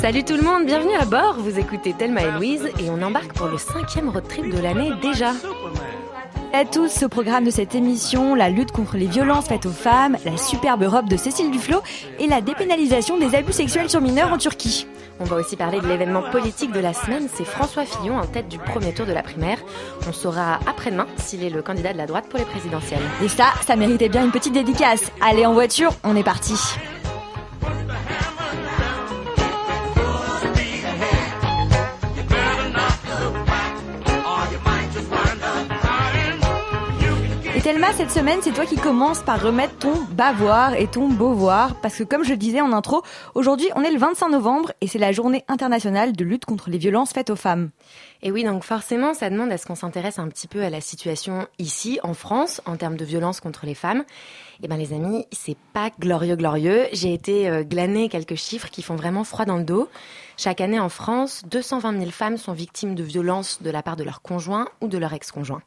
Salut tout le monde, bienvenue à bord. Vous écoutez Thelma et Louise et on embarque pour le cinquième road trip de l'année déjà. À tous, au programme de cette émission, la lutte contre les violences faites aux femmes, la superbe robe de Cécile Duflot et la dépénalisation des abus sexuels sur mineurs en Turquie. On va aussi parler de l'événement politique de la semaine, c'est François Fillon en tête du premier tour de la primaire. On saura après-demain s'il est le candidat de la droite pour les présidentielles. Et ça, ça méritait bien une petite dédicace. Allez en voiture, on est parti. Thelma, cette semaine, c'est toi qui commences par remettre ton bavoir et ton beauvoir. Parce que comme je le disais en intro, aujourd'hui, on est le 25 novembre et c'est la journée internationale de lutte contre les violences faites aux femmes. Et oui, donc forcément, ça demande à ce qu'on s'intéresse un petit peu à la situation ici, en France, en termes de violence contre les femmes. Eh ben, les amis, c'est pas glorieux, glorieux. J'ai été euh, glaner quelques chiffres qui font vraiment froid dans le dos. Chaque année en France, 220 000 femmes sont victimes de violences de la part de leur conjoint ou de leur ex-conjoint.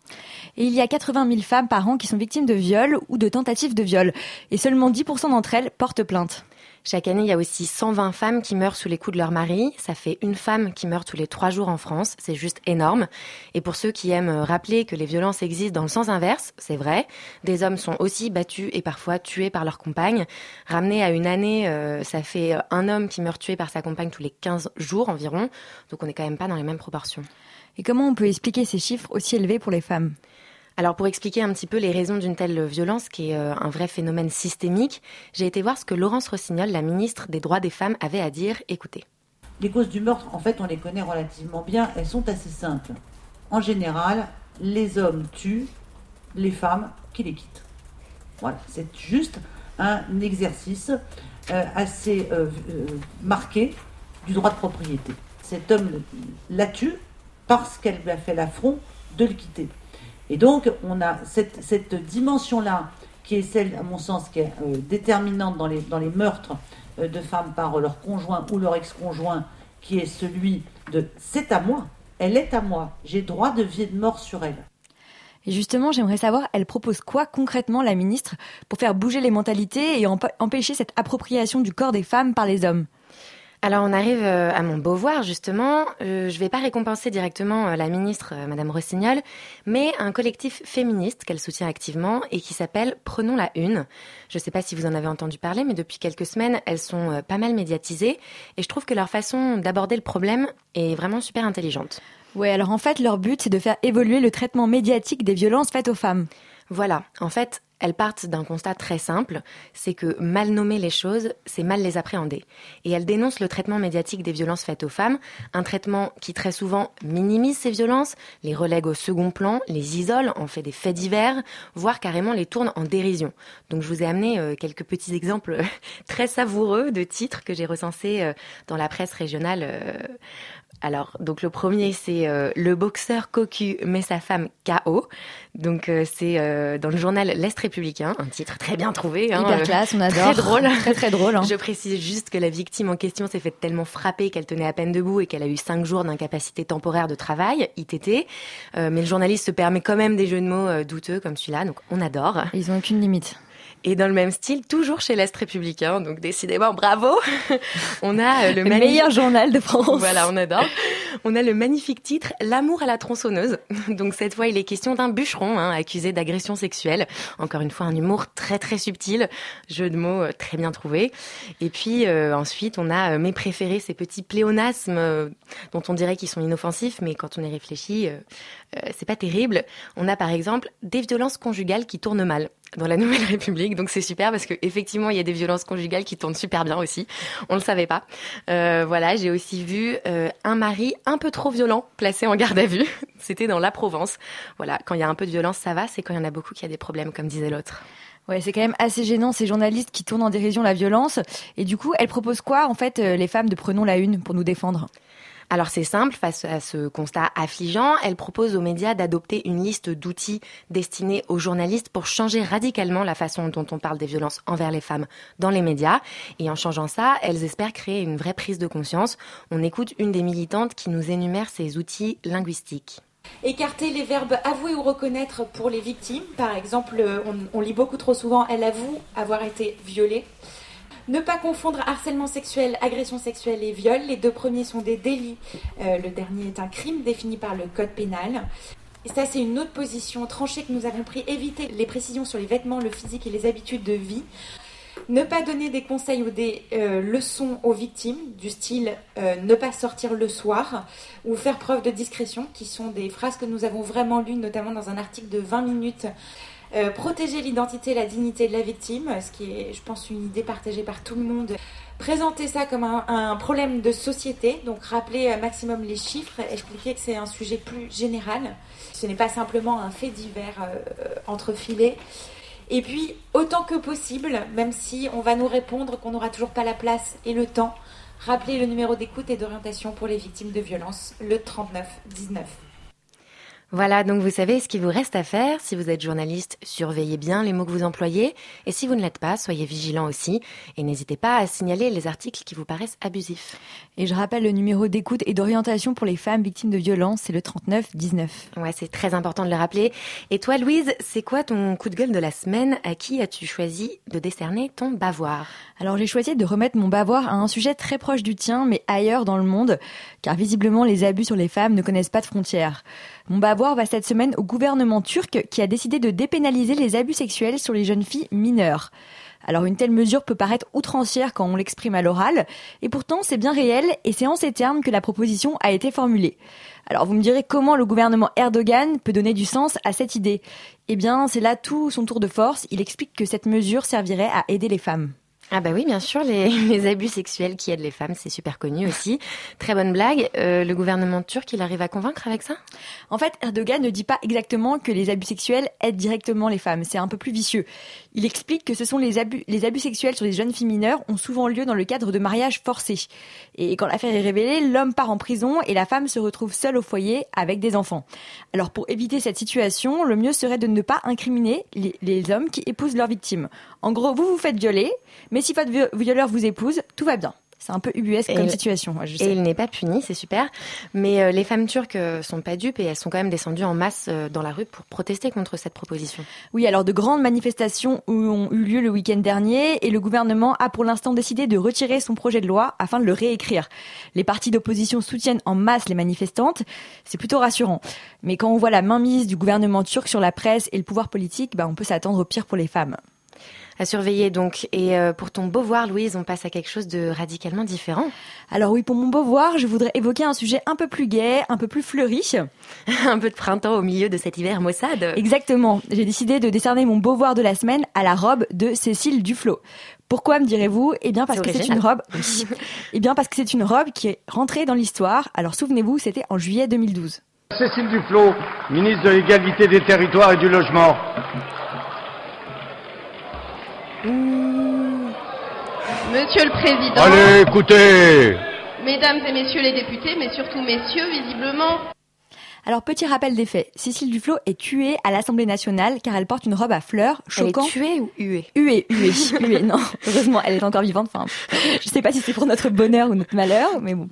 Et il y a 80 000 femmes par an qui sont victimes de viol ou de tentatives de viol. Et seulement 10% d'entre elles portent plainte. Chaque année, il y a aussi 120 femmes qui meurent sous les coups de leur mari. Ça fait une femme qui meurt tous les trois jours en France. C'est juste énorme. Et pour ceux qui aiment rappeler que les violences existent dans le sens inverse, c'est vrai. Des hommes sont aussi battus et parfois tués par leur compagne. Ramené à une année, euh, ça fait euh, un homme qui meurt tué par sa compagne tous les 15 jours environ. Donc on n'est quand même pas dans les mêmes proportions. Et comment on peut expliquer ces chiffres aussi élevés pour les femmes? Alors pour expliquer un petit peu les raisons d'une telle violence, qui est euh, un vrai phénomène systémique, j'ai été voir ce que Laurence Rossignol, la ministre des droits des femmes, avait à dire. Écoutez. Les causes du meurtre, en fait, on les connaît relativement bien. Elles sont assez simples. En général, les hommes tuent les femmes qui les quittent. Voilà, c'est juste un exercice euh, assez euh, marqué du droit de propriété. Cet homme la tue parce qu'elle lui a fait l'affront de le quitter. Et donc, on a cette, dimension-là, qui est celle, à mon sens, qui est euh, déterminante dans les, meurtres euh, de femmes par leur conjoint ou leur ex-conjoint, qui est celui de c'est à moi, elle est à moi, j'ai droit de vie et de mort sur elle. Et justement, j'aimerais savoir, elle propose quoi concrètement, la ministre, pour faire bouger les mentalités et emp- empêcher cette appropriation du corps des femmes par les hommes? Alors on arrive euh, à mon beauvoir justement. Euh, je vais pas récompenser directement euh, la ministre euh, Madame Rossignol, mais un collectif féministe qu'elle soutient activement et qui s'appelle Prenons la Une. Je sais pas si vous en avez entendu parler, mais depuis quelques semaines, elles sont euh, pas mal médiatisées et je trouve que leur façon d'aborder le problème est vraiment super intelligente. Ouais, alors en fait, leur but, c'est de faire évoluer le traitement médiatique des violences faites aux femmes. Voilà, en fait, elles partent d'un constat très simple, c'est que mal nommer les choses, c'est mal les appréhender. Et elles dénoncent le traitement médiatique des violences faites aux femmes, un traitement qui très souvent minimise ces violences, les relègue au second plan, les isole, en fait des faits divers, voire carrément les tourne en dérision. Donc je vous ai amené euh, quelques petits exemples euh, très savoureux de titres que j'ai recensés euh, dans la presse régionale. Alors, donc le premier, c'est euh, le boxeur cocu met sa femme KO. Donc euh, c'est euh, dans le journal L'Est républicain, un titre très bien trouvé. hein, Hyper classe, on adore. Très drôle. Très très drôle. hein. Je précise juste que la victime en question s'est fait tellement frapper qu'elle tenait à peine debout et qu'elle a eu cinq jours d'incapacité temporaire de travail, ITT. Mais le journaliste se permet quand même des jeux de mots douteux comme celui-là, donc on adore. Ils ont aucune limite. Et dans le même style, toujours chez l'Est républicain, donc décidément bravo, on a euh, le Le meilleur journal de France. voilà, on adore. On a le magnifique titre L'amour à la tronçonneuse. Donc cette fois, il est question d'un bûcheron hein, accusé d'agression sexuelle. Encore une fois, un humour très très subtil, jeu de mots euh, très bien trouvé. Et puis euh, ensuite, on a euh, mes préférés, ces petits pléonasmes euh, dont on dirait qu'ils sont inoffensifs, mais quand on y réfléchit, euh, c'est pas terrible. On a par exemple des violences conjugales qui tournent mal dans la Nouvelle République. Donc c'est super parce que effectivement il y a des violences conjugales qui tournent super bien aussi. On le savait pas. Euh, voilà, j'ai aussi vu euh, un mari un peu trop violent placé en garde à vue. C'était dans la Provence. Voilà, quand il y a un peu de violence, ça va. C'est quand il y en a beaucoup qu'il y a des problèmes, comme disait l'autre. Ouais, c'est quand même assez gênant ces journalistes qui tournent en dérision la violence. Et du coup, elle propose quoi en fait euh, les femmes de Prenons la Une pour nous défendre? Alors c'est simple, face à ce constat affligeant, elle propose aux médias d'adopter une liste d'outils destinés aux journalistes pour changer radicalement la façon dont on parle des violences envers les femmes dans les médias. Et en changeant ça, elles espèrent créer une vraie prise de conscience. On écoute une des militantes qui nous énumère ces outils linguistiques. Écarter les verbes avouer ou reconnaître pour les victimes. Par exemple, on, on lit beaucoup trop souvent elle avoue avoir été violée. Ne pas confondre harcèlement sexuel, agression sexuelle et viol. Les deux premiers sont des délits. Euh, le dernier est un crime défini par le code pénal. Et ça, c'est une autre position tranchée que nous avons pris. Éviter les précisions sur les vêtements, le physique et les habitudes de vie. Ne pas donner des conseils ou des euh, leçons aux victimes, du style euh, ne pas sortir le soir ou faire preuve de discrétion, qui sont des phrases que nous avons vraiment lues, notamment dans un article de 20 minutes euh, protéger l'identité et la dignité de la victime, ce qui est, je pense, une idée partagée par tout le monde. Présenter ça comme un, problème de société, donc rappeler un maximum les chiffres, expliquer que c'est un sujet plus général. Ce n'est pas simplement un fait divers euh, entrefilé. Et puis, autant que possible, même si on va nous répondre qu'on n'aura toujours pas la place et le temps, rappeler le numéro d'écoute et d'orientation pour les victimes de violences, le 39 19. Voilà, donc vous savez ce qu'il vous reste à faire. Si vous êtes journaliste, surveillez bien les mots que vous employez. Et si vous ne l'êtes pas, soyez vigilant aussi. Et n'hésitez pas à signaler les articles qui vous paraissent abusifs. Et je rappelle le numéro d'écoute et d'orientation pour les femmes victimes de violences, c'est le 39 19. Ouais, c'est très important de le rappeler. Et toi, Louise, c'est quoi ton coup de gueule de la semaine? À qui as-tu choisi de décerner ton bavoir? Alors j'ai choisi de remettre mon bavoir à un sujet très proche du tien, mais ailleurs dans le monde, car visiblement les abus sur les femmes ne connaissent pas de frontières. Mon bavoir va cette semaine au gouvernement turc qui a décidé de dépénaliser les abus sexuels sur les jeunes filles mineures. Alors une telle mesure peut paraître outrancière quand on l'exprime à l'oral, et pourtant c'est bien réel et c'est en ces termes que la proposition a été formulée. Alors vous me direz comment le gouvernement Erdogan peut donner du sens à cette idée? Eh bien c'est là tout son tour de force, il explique que cette mesure servirait à aider les femmes. Ah bah oui, bien sûr, les, abus sexuels qui aident les femmes, c'est super connu aussi. Très bonne blague. Euh, le gouvernement turc, il arrive à convaincre avec ça? En fait, Erdogan ne dit pas exactement que les abus sexuels aident directement les femmes. C'est un peu plus vicieux. Il explique que ce sont les abus, les abus sexuels sur les jeunes filles mineures ont souvent lieu dans le cadre de mariages forcés. Et quand l'affaire est révélée, l'homme part en prison et la femme se retrouve seule au foyer avec des enfants. Alors pour éviter cette situation, le mieux serait de ne pas incriminer les, les hommes qui épousent leurs victimes. En gros, vous vous faites violer, mais si votre violeur vous épouse, tout va bien. C'est un peu ubuesque comme situation. et il n'est pas puni, c'est super. Mais euh, les femmes turques euh, sont pas dupes et elles sont quand même descendues en masse euh, dans la rue pour protester contre cette proposition. Oui, alors de grandes manifestations ont eu lieu le week-end dernier et le gouvernement a pour l'instant décidé de retirer son projet de loi afin de le réécrire. Les partis d'opposition soutiennent en masse les manifestantes. C'est plutôt rassurant. Mais quand on voit la mainmise du gouvernement turc sur la presse et le pouvoir politique, bah, on peut s'attendre au pire pour les femmes à surveiller donc. Et euh, pour ton beauvoir, Louise, on passe à quelque chose de radicalement différent. Alors oui, pour mon beauvoir, je voudrais évoquer un sujet un peu plus gai, un peu plus fleuri. un peu de printemps au milieu de cet hiver maussade. Exactement. J'ai décidé de décerner mon beauvoir de la semaine à la robe de Cécile Duflo. Pourquoi me direz-vous? Eh bien parce que c'est une robe. eh bien parce que c'est une robe qui est rentrée dans l'histoire. Alors souvenez-vous, c'était en juillet 2012. Cécile Duflo, ministre de l'égalité des territoires et du logement. Monsieur le Président. Allez, écoutez Mesdames et messieurs les députés, mais surtout messieurs, visiblement, alors, petit rappel des faits. Cécile Duflo est tuée à l'Assemblée nationale car elle porte une robe à fleurs choquant. Elle est tuée ou huée? Huée, huée, huée. Non, heureusement, elle est encore vivante. Enfin, je sais pas si c'est pour notre bonheur ou notre malheur, mais bon.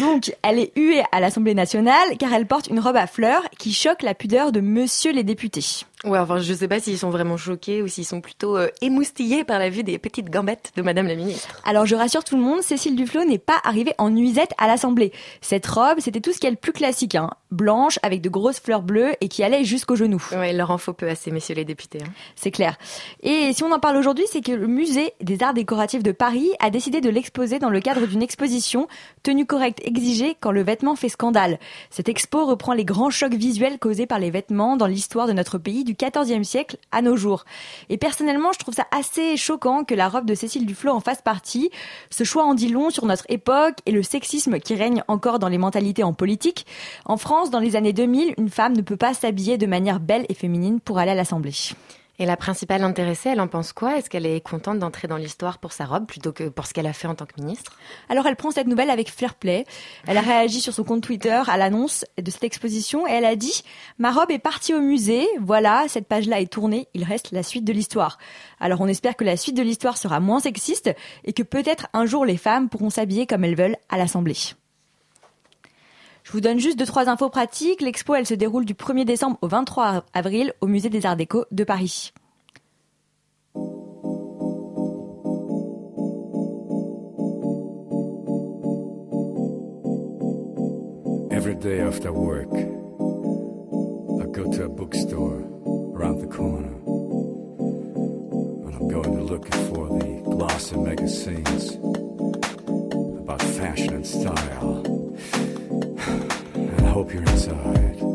Donc, elle est huée à l'Assemblée nationale car elle porte une robe à fleurs qui choque la pudeur de monsieur les députés. Ouais, enfin, je sais pas s'ils sont vraiment choqués ou s'ils sont plutôt euh, émoustillés par la vue des petites gambettes de Madame la Ministre. Alors, je rassure tout le monde, Cécile Duflo n'est pas arrivée en nuisette à l'Assemblée. Cette robe, c'était tout ce de plus classique, hein. Blanche, avec de grosses fleurs bleues et qui allait jusqu'aux genoux. Ouais, il leur en faut peu ces messieurs les députés. Hein. C'est clair. Et si on en parle aujourd'hui, c'est que le musée des arts décoratifs de Paris a décidé de l'exposer dans le cadre d'une exposition tenue correcte exigée quand le vêtement fait scandale. Cette expo reprend les grands chocs visuels causés par les vêtements dans l'histoire de notre pays du XIVe siècle à nos jours. Et personnellement, je trouve ça assez choquant que la robe de Cécile Duflo en fasse partie. Ce choix en dit long sur notre époque et le sexisme qui règne encore dans les mentalités en politique. En France, dans les années 2000, une femme ne peut pas s'habiller de manière belle et féminine pour aller à l'Assemblée. Et la principale intéressée, elle en pense quoi? Est-ce qu'elle est contente d'entrer dans l'histoire pour sa robe plutôt que pour ce qu'elle a fait en tant que ministre? Alors elle prend cette nouvelle avec fair play. Elle a réagi sur son compte Twitter à l'annonce de cette exposition et elle a dit "Ma robe est partie au musée. Voilà, cette page-là est tournée. Il reste la suite de l'histoire." Alors on espère que la suite de l'histoire sera moins sexiste et que peut-être un jour les femmes pourront s'habiller comme elles veulent à l'Assemblée. Je vous donne juste deux trois infos pratiques. L'expo, elle se déroule du 1er décembre au 23 avril au musée des Arts Déco de Paris. Every day after work, I go to a bookstore around the corner. And I'm going to look for the glossy magazines about fashion and style. Hope you're inside.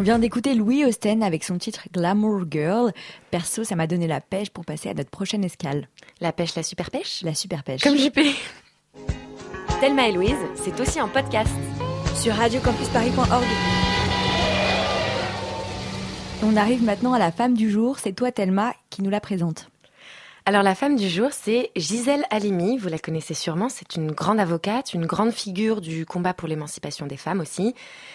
On vient d'écouter Louis Austen avec son titre Glamour Girl. Perso, ça m'a donné la pêche pour passer à notre prochaine escale. La pêche, la super pêche? La super pêche. Comme JP. Thelma et Louise, c'est aussi en podcast. sur radiocampusparis.org. On arrive maintenant à la femme du jour. C'est toi, Thelma, qui nous la présente. Alors la femme du jour, c'est Gisèle Halimi. Vous la connaissez sûrement. C'est une grande avocate, une grande figure du combat pour l'émancipation des femmes aussi.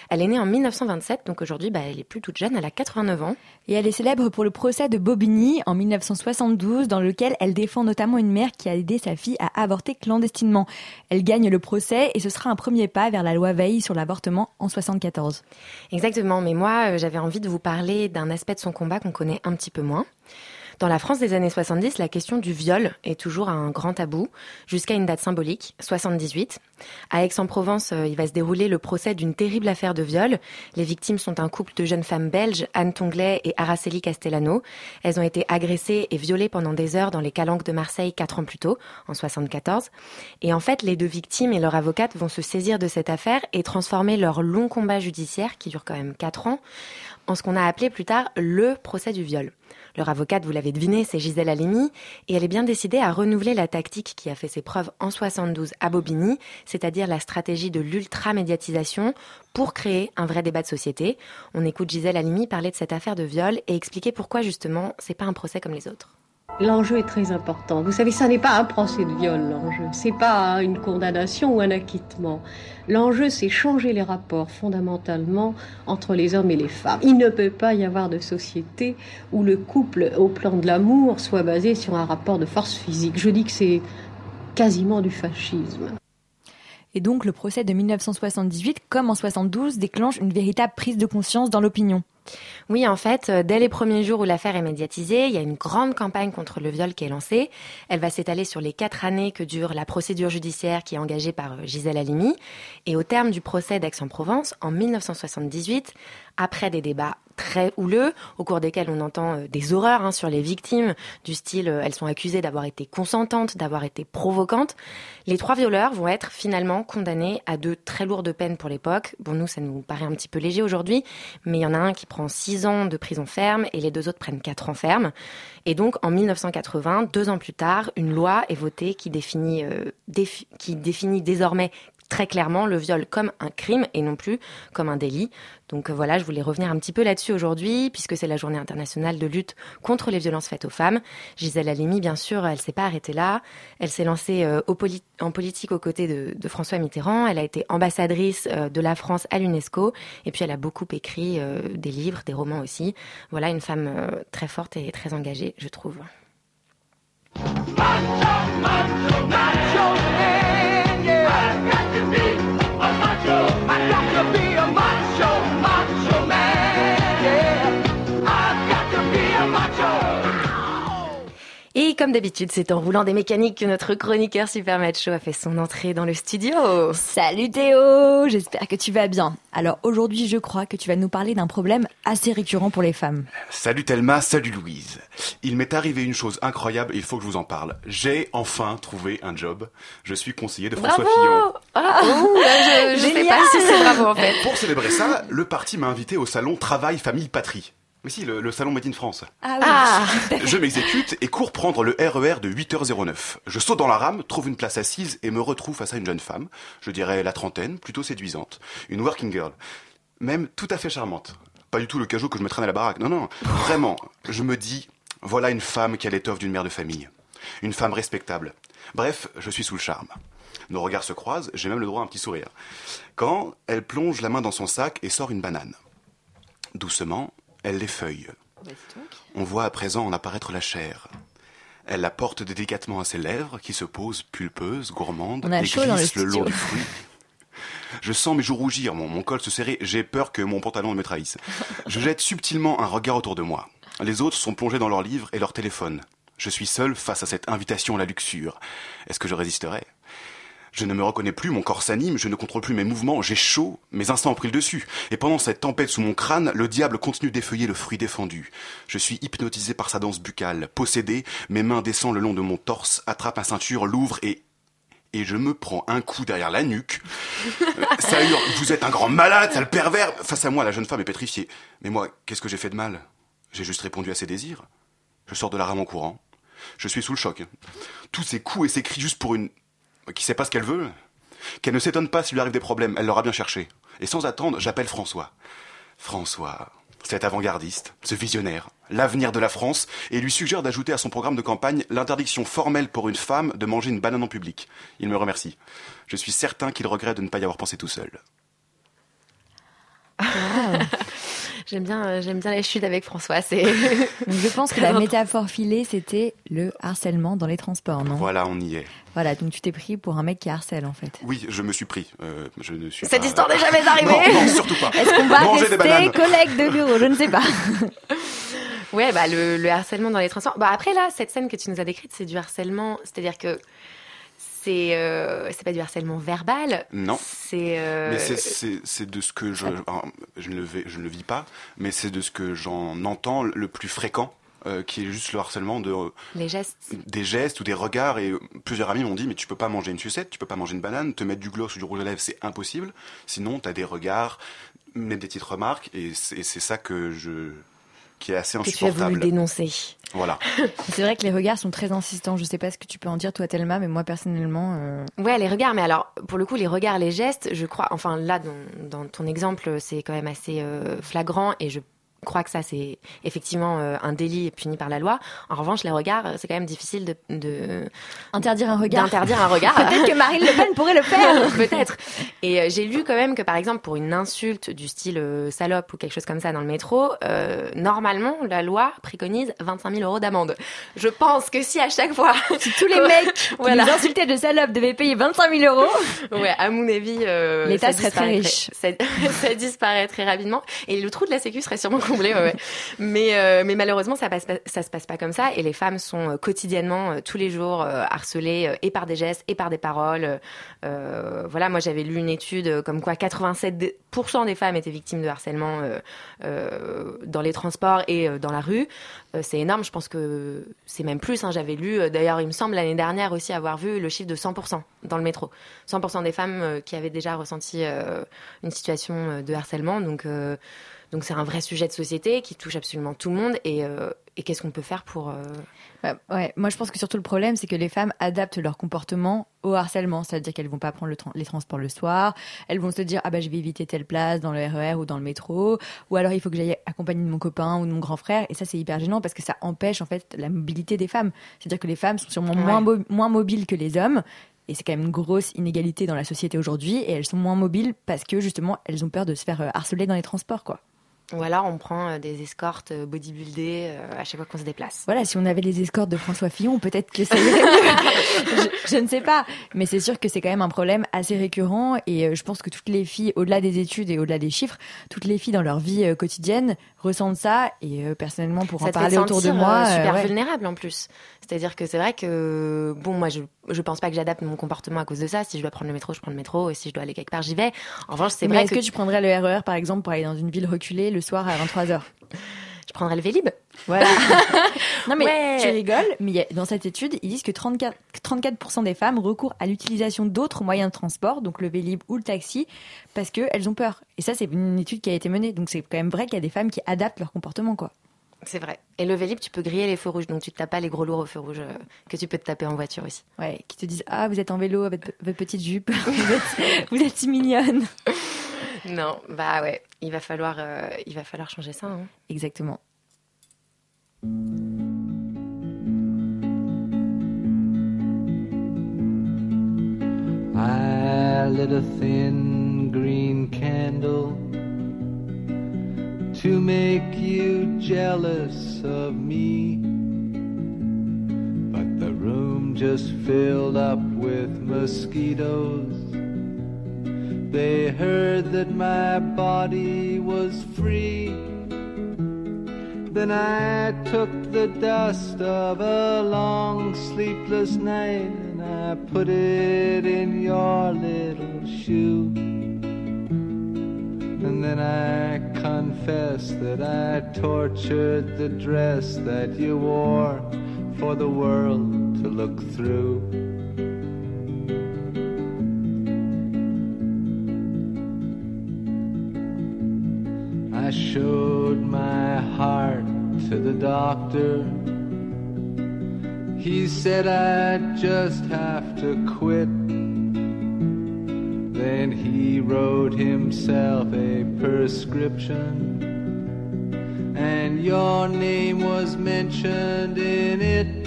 Elle est née en 1927, donc aujourd'hui, bah, elle est plus toute jeune. Elle a 89 ans. Et elle est célèbre pour le procès de Bobigny en 1972, dans lequel elle défend notamment une mère qui a aidé sa fille à avorter clandestinement. Elle gagne le procès et ce sera un premier pas vers la loi Veil sur l'avortement en 74. Exactement. Mais moi, euh, j'avais envie de vous parler d'un aspect de son combat qu'on connaît un petit peu moins. Dans la France des années 70, la question du viol est toujours un grand tabou, jusqu'à une date symbolique, 78. À Aix-en-Provence, euh, il va se dérouler le procès d'une terrible affaire de viol. Les victimes sont un couple de jeunes femmes belges, Anne Tonglet et Araceli Castellano. Elles ont été agressées et violées pendant des heures dans les calanques de Marseille quatre ans plus tôt, en 74. Et en fait, les deux victimes et leur avocate vont se saisir de cette affaire et transformer leur long combat judiciaire, qui dure quand même quatre ans, en ce qu'on a appelé plus tard le procès du viol. Leur avocate, vous l'avez deviné, c'est Gisèle Halimi, et elle est bien décidée à renouveler la tactique qui a fait ses preuves en 72 à Bobigny, c'est-à-dire la stratégie de l'ultra-médiatisation pour créer un vrai débat de société. On écoute Gisèle Halimi parler de cette affaire de viol et expliquer pourquoi justement c'est pas un procès comme les autres. L'enjeu est très important. Vous savez, ça n'est pas un procès de viol, l'enjeu. C'est pas une condamnation ou un acquittement. L'enjeu, c'est changer les rapports fondamentalement entre les hommes et les femmes. Il ne peut pas y avoir de société où le couple, au plan de l'amour, soit basé sur un rapport de force physique. Je dis que c'est quasiment du fascisme. Et donc le procès de 1978, comme en 72, déclenche une véritable prise de conscience dans l'opinion. Oui, en fait, euh, dès les premiers jours où l'affaire est médiatisée, il y a une grande campagne contre le viol qui est lancée. Elle va s'étaler sur les quatre années que dure la procédure judiciaire qui est engagée par euh, Gisèle Halimi. Et au terme du procès d'Aix-en-Provence, en 1978, après des débats très houleux, au cours desquels on entend euh, des horreurs hein, sur les victimes, du style elles sont accusées d'avoir été consentantes, d'avoir été provocantes. Les trois violeurs vont être finalement condamnés à de très lourdes peines pour l'époque. Bon, nous, ça nous paraît un petit peu léger aujourd'hui, mais il y en a un qui prend six ans de prison ferme et les deux autres prennent quatre ans ferme. Et donc, en 1980, deux ans plus tard, une loi est votée qui définit, euh, qui définit désormais très clairement le viol comme un crime et non plus comme un délit. Donc euh, voilà, je voulais revenir un petit peu là-dessus aujourd'hui, puisque c'est la journée internationale de lutte contre les violences faites aux femmes. Gisèle Halimi, bien sûr, elle s'est pas arrêtée là. Elle s'est lancée euh, en politique aux côtés de, François Mitterrand. Elle a été ambassadrice euh, de la France à l'UNESCO. Et puis elle a beaucoup écrit des livres, des romans aussi. Voilà, une femme très forte et très engagée, je trouve. Et comme d'habitude, c'est en roulant des mécaniques que notre chroniqueur super macho a fait son entrée dans le studio. Salut Théo, j'espère que tu vas bien. Alors aujourd'hui, je crois que tu vas nous parler d'un problème assez récurrent pour les femmes. Salut Thelma, salut Louise. Il m'est arrivé une chose incroyable, il faut que je vous en parle. J'ai enfin trouvé un job. Je suis conseiller de François Fillon. Ah, je, je sais pas si c'est bravo en fait. Pour célébrer ça, le parti m'a invité au salon Travail Famille Patrie. Mais si, le, salon Made in France. Ah, oui. Ah. Je m'exécute et cours prendre le RER e de 8h09. Je saute dans la rame, trouve une place assise et me retrouve face à une jeune femme, je dirais la trentaine, plutôt séduisante. Une working girl. Même tout à fait charmante. Pas du tout le cajou que je me traîne à la baraque. Non, non. Vraiment. Je me dis, voilà une femme qui a l'étoffe d'une mère de famille. Une femme respectable. Bref, je suis sous le charme. Nos regards se croisent, j'ai même le droit à un petit sourire. Quand elle plonge la main dans son sac et sort une banane. Doucement, elle l'effeuille. On voit à présent en apparaître la chair. Elle la porte délicatement à ses lèvres, qui se posent pulpeuses, gourmandes, et glissent le, long du fruit. Je sens mes joues rougir, mon, mon col se serrer, j'ai peur que mon pantalon ne me trahisse. Je jette subtilement un regard autour de moi. Les autres sont plongés dans leurs livres et leurs téléphones. Je suis seul face à cette invitation à la luxure. Est-ce que je résisterai? Je ne me reconnais plus, mon corps s'anime, je ne contrôle plus mes mouvements, j'ai chaud, mes instincts ont pris le dessus. Et pendant cette tempête sous mon crâne, le diable continue d'effeuiller le fruit défendu. Je suis hypnotisé par sa danse buccale, possédé, mes mains descendent le long de mon torse, attrapent ma ceinture, l'ouvrent et et je me prends un coup derrière la nuque. ça hurle, vous êtes un grand malade, sale pervers. Face à moi, la jeune femme est pétrifiée. Mais moi, qu'est-ce que j'ai fait de mal? J'ai juste répondu à ses désirs. Je sors de la rame en courant. Je suis sous le choc. Tous ces coups et ces cris juste pour une qui sait pas ce qu'elle veut, qu'elle ne s'étonne pas s'il lui arrive des problèmes, elle l'aura bien cherché. Et sans attendre, j'appelle François. François, cet avant-gardiste, ce visionnaire, l'avenir de la France, et lui suggère d'ajouter à son programme de campagne l'interdiction formelle pour une femme de manger une banane en public. Il me remercie. Je suis certain qu'il regrette de ne pas y avoir pensé tout seul. J'aime bien, euh, j'aime bien les chutes avec François. C'est. je pense que la métaphore filée, c'était le harcèlement dans les transports, non? Voilà, on y est. Voilà, donc tu t'es pris pour un mec qui harcèle en fait. Oui, je me suis pris. Euh, je ne suis Cette histoire n'est jamais arrivée. Non, non, surtout pas. Est-ce qu'on va rester collègues de bureau? Je ne sais pas. ouais, bah le, le harcèlement dans les transports. Bah après là, cette scène que tu nous as décrite, c'est du harcèlement, c'est-à-dire que c'est euh, c'est pas du harcèlement verbal. Non. C'est. Euh... Mais c'est de ce que je je ne le je ne le vis pas, mais c'est de ce que j'en entends le plus fréquent. Euh, qui est juste le harcèlement de les gestes des gestes ou des regards et plusieurs amis m'ont dit mais tu peux pas manger une sucette tu peux pas manger une banane te mettre du gloss ou du rouge à lèvres c'est impossible sinon tu as des regards même des petites remarques et c'est ça que je qui est assez que tu as voulu insupportable. dénoncer. Voilà. C'est vrai que les regards sont très insistants. Je sais pas ce que tu peux en dire, toi, Thelma, mais moi, personnellement. euh, Ouais, les regards, mais alors, pour le coup, les regards, les gestes, je crois, enfin là, dans, dans ton exemple, c'est quand même assez euh, flagrant et je crois que ça, c'est effectivement euh, un délit puni par la loi. En revanche, les regards, c'est quand même difficile de... de Interdire un regard. D'interdire un regard. Peut-être que Marine Le Pen pourrait le faire. Peut-être. Et euh, j'ai lu quand même que, par exemple, pour une insulte du style euh, salope ou quelque chose comme ça dans le métro, euh, normalement, la loi préconise 25 000 euros d'amende. Je pense que si à chaque fois... Si tous les mecs qui Voilà. nous insultaient de salope devaient payer 25 000 euros, Ouais, à mon avis, euh, L'État serait très riche. Ça, ça disparaît très rapidement et le trou de la Sécu serait sûrement euh, mais malheureusement, ça passe se passe pas comme ça et les femmes sont euh, quotidiennement, euh, tous les jours, harcelées et par des gestes et par des paroles. Voilà, moi j'avais lu une étude comme quoi 87% des femmes étaient victimes de harcèlement dans les transports et dans la rue. C'est énorme. Je pense que c'est même plus. hein. J'avais lu, d'ailleurs, il me semble l'année dernière aussi avoir vu le chiffre de 100% dans le métro. 100% des femmes qui avaient déjà ressenti une situation de harcèlement. Donc, donc c'est un vrai sujet de société qui touche absolument tout le monde. Et, euh, et qu'est-ce qu'on peut faire pour euh, Ouais, ouais. Moi, je pense que surtout le problème, c'est que les femmes adaptent leur comportement au harcèlement. C'est-à-dire qu'elles vont pas prendre le tra- les transports le soir. Elles vont se dire, ah bah, je vais éviter telle place dans le RER ou dans le métro. Ou alors, il faut que j'aille accompagner de mon copain ou de mon grand frère. Et ça, c'est hyper gênant parce que ça empêche, en fait, la mobilité des femmes. C'est-à-dire que les femmes sont sûrement moins, mo- moins mobiles que les hommes. Et c'est quand même une grosse inégalité dans la société aujourd'hui. Et elles sont moins mobiles parce que, justement, elles ont peur de se faire euh, harceler dans les transports, quoi. Ou alors on prend euh, des escortes euh, bodybuildées euh, à chaque fois qu'on se déplace. Voilà, si on avait les escortes de François Fillon, peut-être que ça irait mieux. je, je ne sais pas. Mais c'est sûr que c'est quand même un problème assez récurrent. Et je pense que toutes les filles, au-delà des études et au-delà des chiffres, toutes les filles dans leur vie quotidienne ressentent ça. Et euh, personnellement, pour ça en parler autour de moi. euh, euh, super ouais. vulnérable en plus. C'est-à-dire que c'est vrai que bon, moi je je pense pas que j'adapte mon comportement à cause de ça. Si je dois prendre le métro, je prends le métro, et si je dois aller quelque part, j'y vais. En revanche, c'est vrai est-ce que... tu prendrais le RER, par exemple, pour aller dans une ville reculée le soir à 23h je prendrais le Vélib. Voilà. non mais Ouais. tu rigoles, mais dans cette étude, ils disent que 34, 34% des femmes recourent à l'utilisation d'autres moyens de transport, donc le Vélib ou le taxi, parce qu'elles ont peur. Et ça, c'est une étude qui a été menée, donc c'est quand même vrai qu'il y a des femmes qui adaptent leur comportement, quoi. C'est vrai. Et le Vélib, tu peux griller les feux rouges, donc tu te tapes pas les gros lourds au feu rouge euh, que tu peux te taper en voiture aussi. Ouais, qui te disent ah vous êtes en vélo avec votre petite jupe, vous êtes, vous êtes si mignonne. Non, bah ouais, il va falloir, euh, il va falloir changer ça. hein. Exactement. I lit a thin green candle to make you jealous of me. But the room just filled up with mosquitoes. They heard that my body was free. Then I took the dust of a long sleepless night and I put it in your little shoe. And then I confess that I tortured the dress that you wore for the world to look through. I showed my heart to the doctor. He said I'd just have to quit. Then he wrote himself a prescription. And your name was mentioned in it.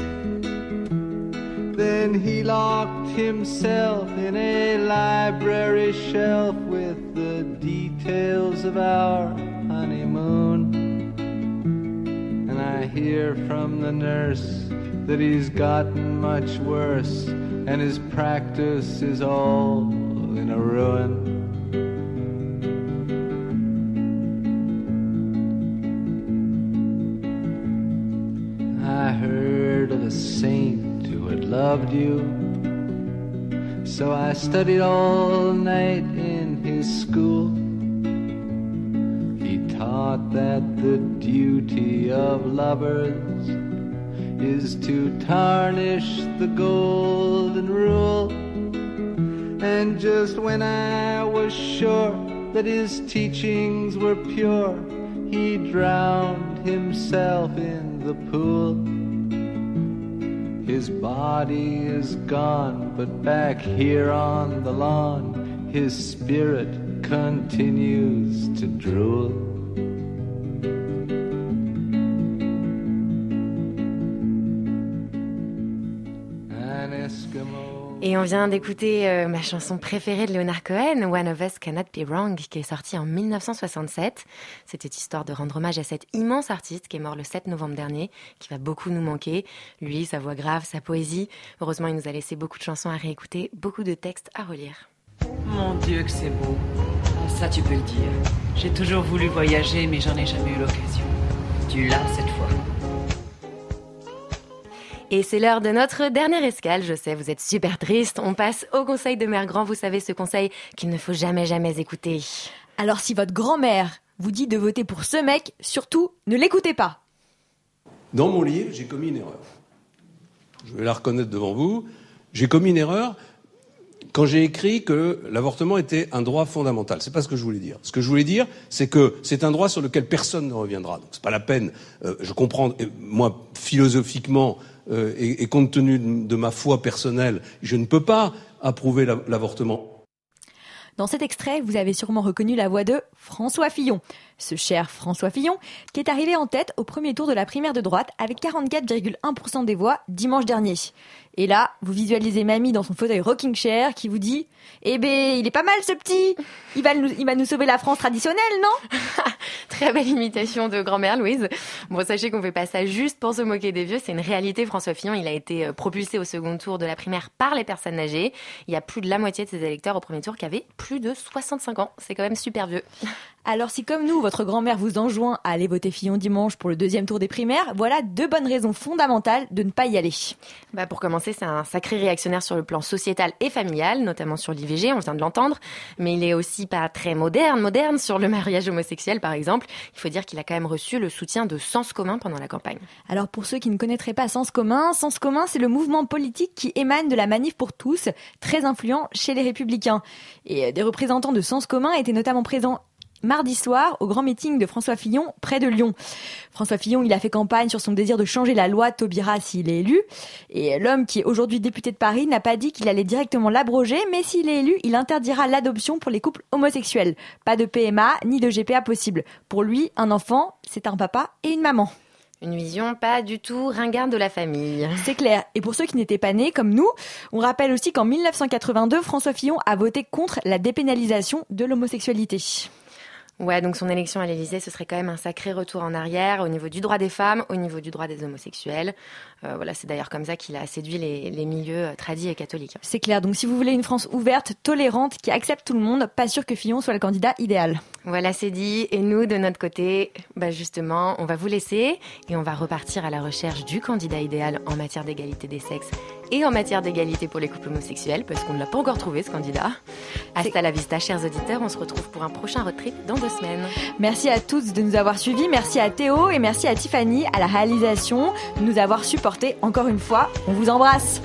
Then he locked himself in a library shelf with the details of our hear from the nurse that he's gotten much worse, and his practice is all in a ruin. I heard of a saint who had loved you. So I studied all night in his school. He taught that the of lovers is to tarnish the golden rule. And just when I was sure that his teachings were pure, he drowned himself in the pool. His body is gone, but back here on the lawn, his spirit continues to drool. Et on vient d'écouter euh, ma chanson préférée de Leonard Cohen, One of Us Cannot Be Wrong, qui est sortie en 1967. C'était histoire de rendre hommage à cet immense artiste qui est mort le 7 novembre dernier, qui va beaucoup nous manquer. Lui, sa voix grave, sa poésie. Heureusement, il nous a laissé beaucoup de chansons à réécouter, beaucoup de textes à relire. Mon Dieu que c'est beau. Ça tu peux le dire. J'ai toujours voulu voyager mais j'en ai jamais eu l'occasion. Tu l'as cette fois. Et c'est l'heure de notre dernière escale. Je sais, vous êtes super triste. On passe au conseil de Mère Grand. Vous savez, ce conseil qu'il ne faut jamais, jamais écouter. Alors si votre grand-mère vous dit de voter pour ce mec, surtout ne l'écoutez pas. Dans mon livre, j'ai commis une erreur. Je vais la reconnaître devant vous. J'ai commis une erreur quand j'ai écrit que l'avortement était un droit fondamental. C'est pas ce que je voulais dire. Ce que je voulais dire, c'est que c'est un droit sur lequel personne ne reviendra. Donc c'est pas la peine. euh, je comprends, moi, philosophiquement euh, et, compte tenu de, ma foi personnelle, je ne peux pas approuver la- l'avortement. Dans cet extrait, vous avez sûrement reconnu la voix de François Fillon. Ce cher François Fillon, qui est arrivé en tête au premier tour de la primaire de droite avec 44,1% des voix dimanche dernier. Et là, vous visualisez mamie dans son fauteuil rocking chair qui vous dit Eh ben, il est pas mal ce petit Il va nous, il va nous sauver la France traditionnelle, non? Très belle imitation de grand-mère Louise. Bon, sachez qu'on fait pas ça juste pour se moquer des vieux, c'est une réalité. François Fillon, il a été euh, propulsé au second tour de la primaire par les personnes âgées. Il y a plus de la moitié de ses électeurs au premier tour qui avaient plus de 65 ans. C'est quand même super vieux. Alors si comme nous, votre grand-mère vous enjoint à aller voter Fillon dimanche pour le deuxième tour des primaires, voilà deux bonnes raisons fondamentales de ne pas y aller. Bah pour commencer, c'est un sacré réactionnaire sur le plan sociétal et familial, notamment sur l'IVG, on vient de l'entendre, mais il est aussi pas très moderne, moderne sur le mariage homosexuel par exemple. Il faut dire qu'il a quand même reçu le soutien de Sens commun pendant la campagne. Alors pour ceux qui ne connaîtraient pas Sens commun, Sens commun c'est le mouvement politique qui émane de la manif pour tous, très influent chez les républicains. Et euh, des représentants de Sens commun étaient notamment présents mardi soir au grand meeting de François Fillon près de Lyon. François Fillon, il a fait campagne sur son désir de changer la loi Taubira s'il est élu. Et l'homme qui est aujourd'hui député de Paris n'a pas dit qu'il allait directement l'abroger, mais s'il est élu, il interdira l'adoption pour les couples homosexuels. Pas de PMA ni de GPA possible. Pour lui, un enfant, c'est un papa et une maman. Une vision pas du tout ringarde de la famille. C'est clair. Et pour ceux qui n'étaient pas nés comme nous, on rappelle aussi qu'en 1982, François Fillon a voté contre la dépénalisation de l'homosexualité. Ouais, donc son élection à l'Élysée, ce serait quand même un sacré retour en arrière au niveau du droit des femmes, au niveau du droit des homosexuels. Euh, voilà, c'est d'ailleurs comme ça qu'il a séduit les, les milieux euh, tradis et catholiques. C'est clair. Donc si vous voulez une France ouverte, tolérante, qui accepte tout le monde, pas sûr que Fillon soit le candidat idéal. Voilà, c'est dit. Et nous, de notre côté, bah justement, on va vous laisser et on va repartir à la recherche du candidat idéal en matière d'égalité des sexes et en matière d'égalité pour les couples homosexuels, parce qu'on ne l'a pas encore trouvé, ce candidat. Hasta la vista, chers auditeurs. On se retrouve pour un prochain road trip dans deux semaines. Merci à tous de nous avoir suivis. Merci à Théo et merci à Tiffany à la réalisation de nous avoir supportés encore une fois. On vous embrasse.